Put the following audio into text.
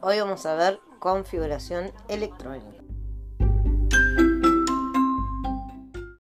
Hoy vamos a ver configuración electrónica.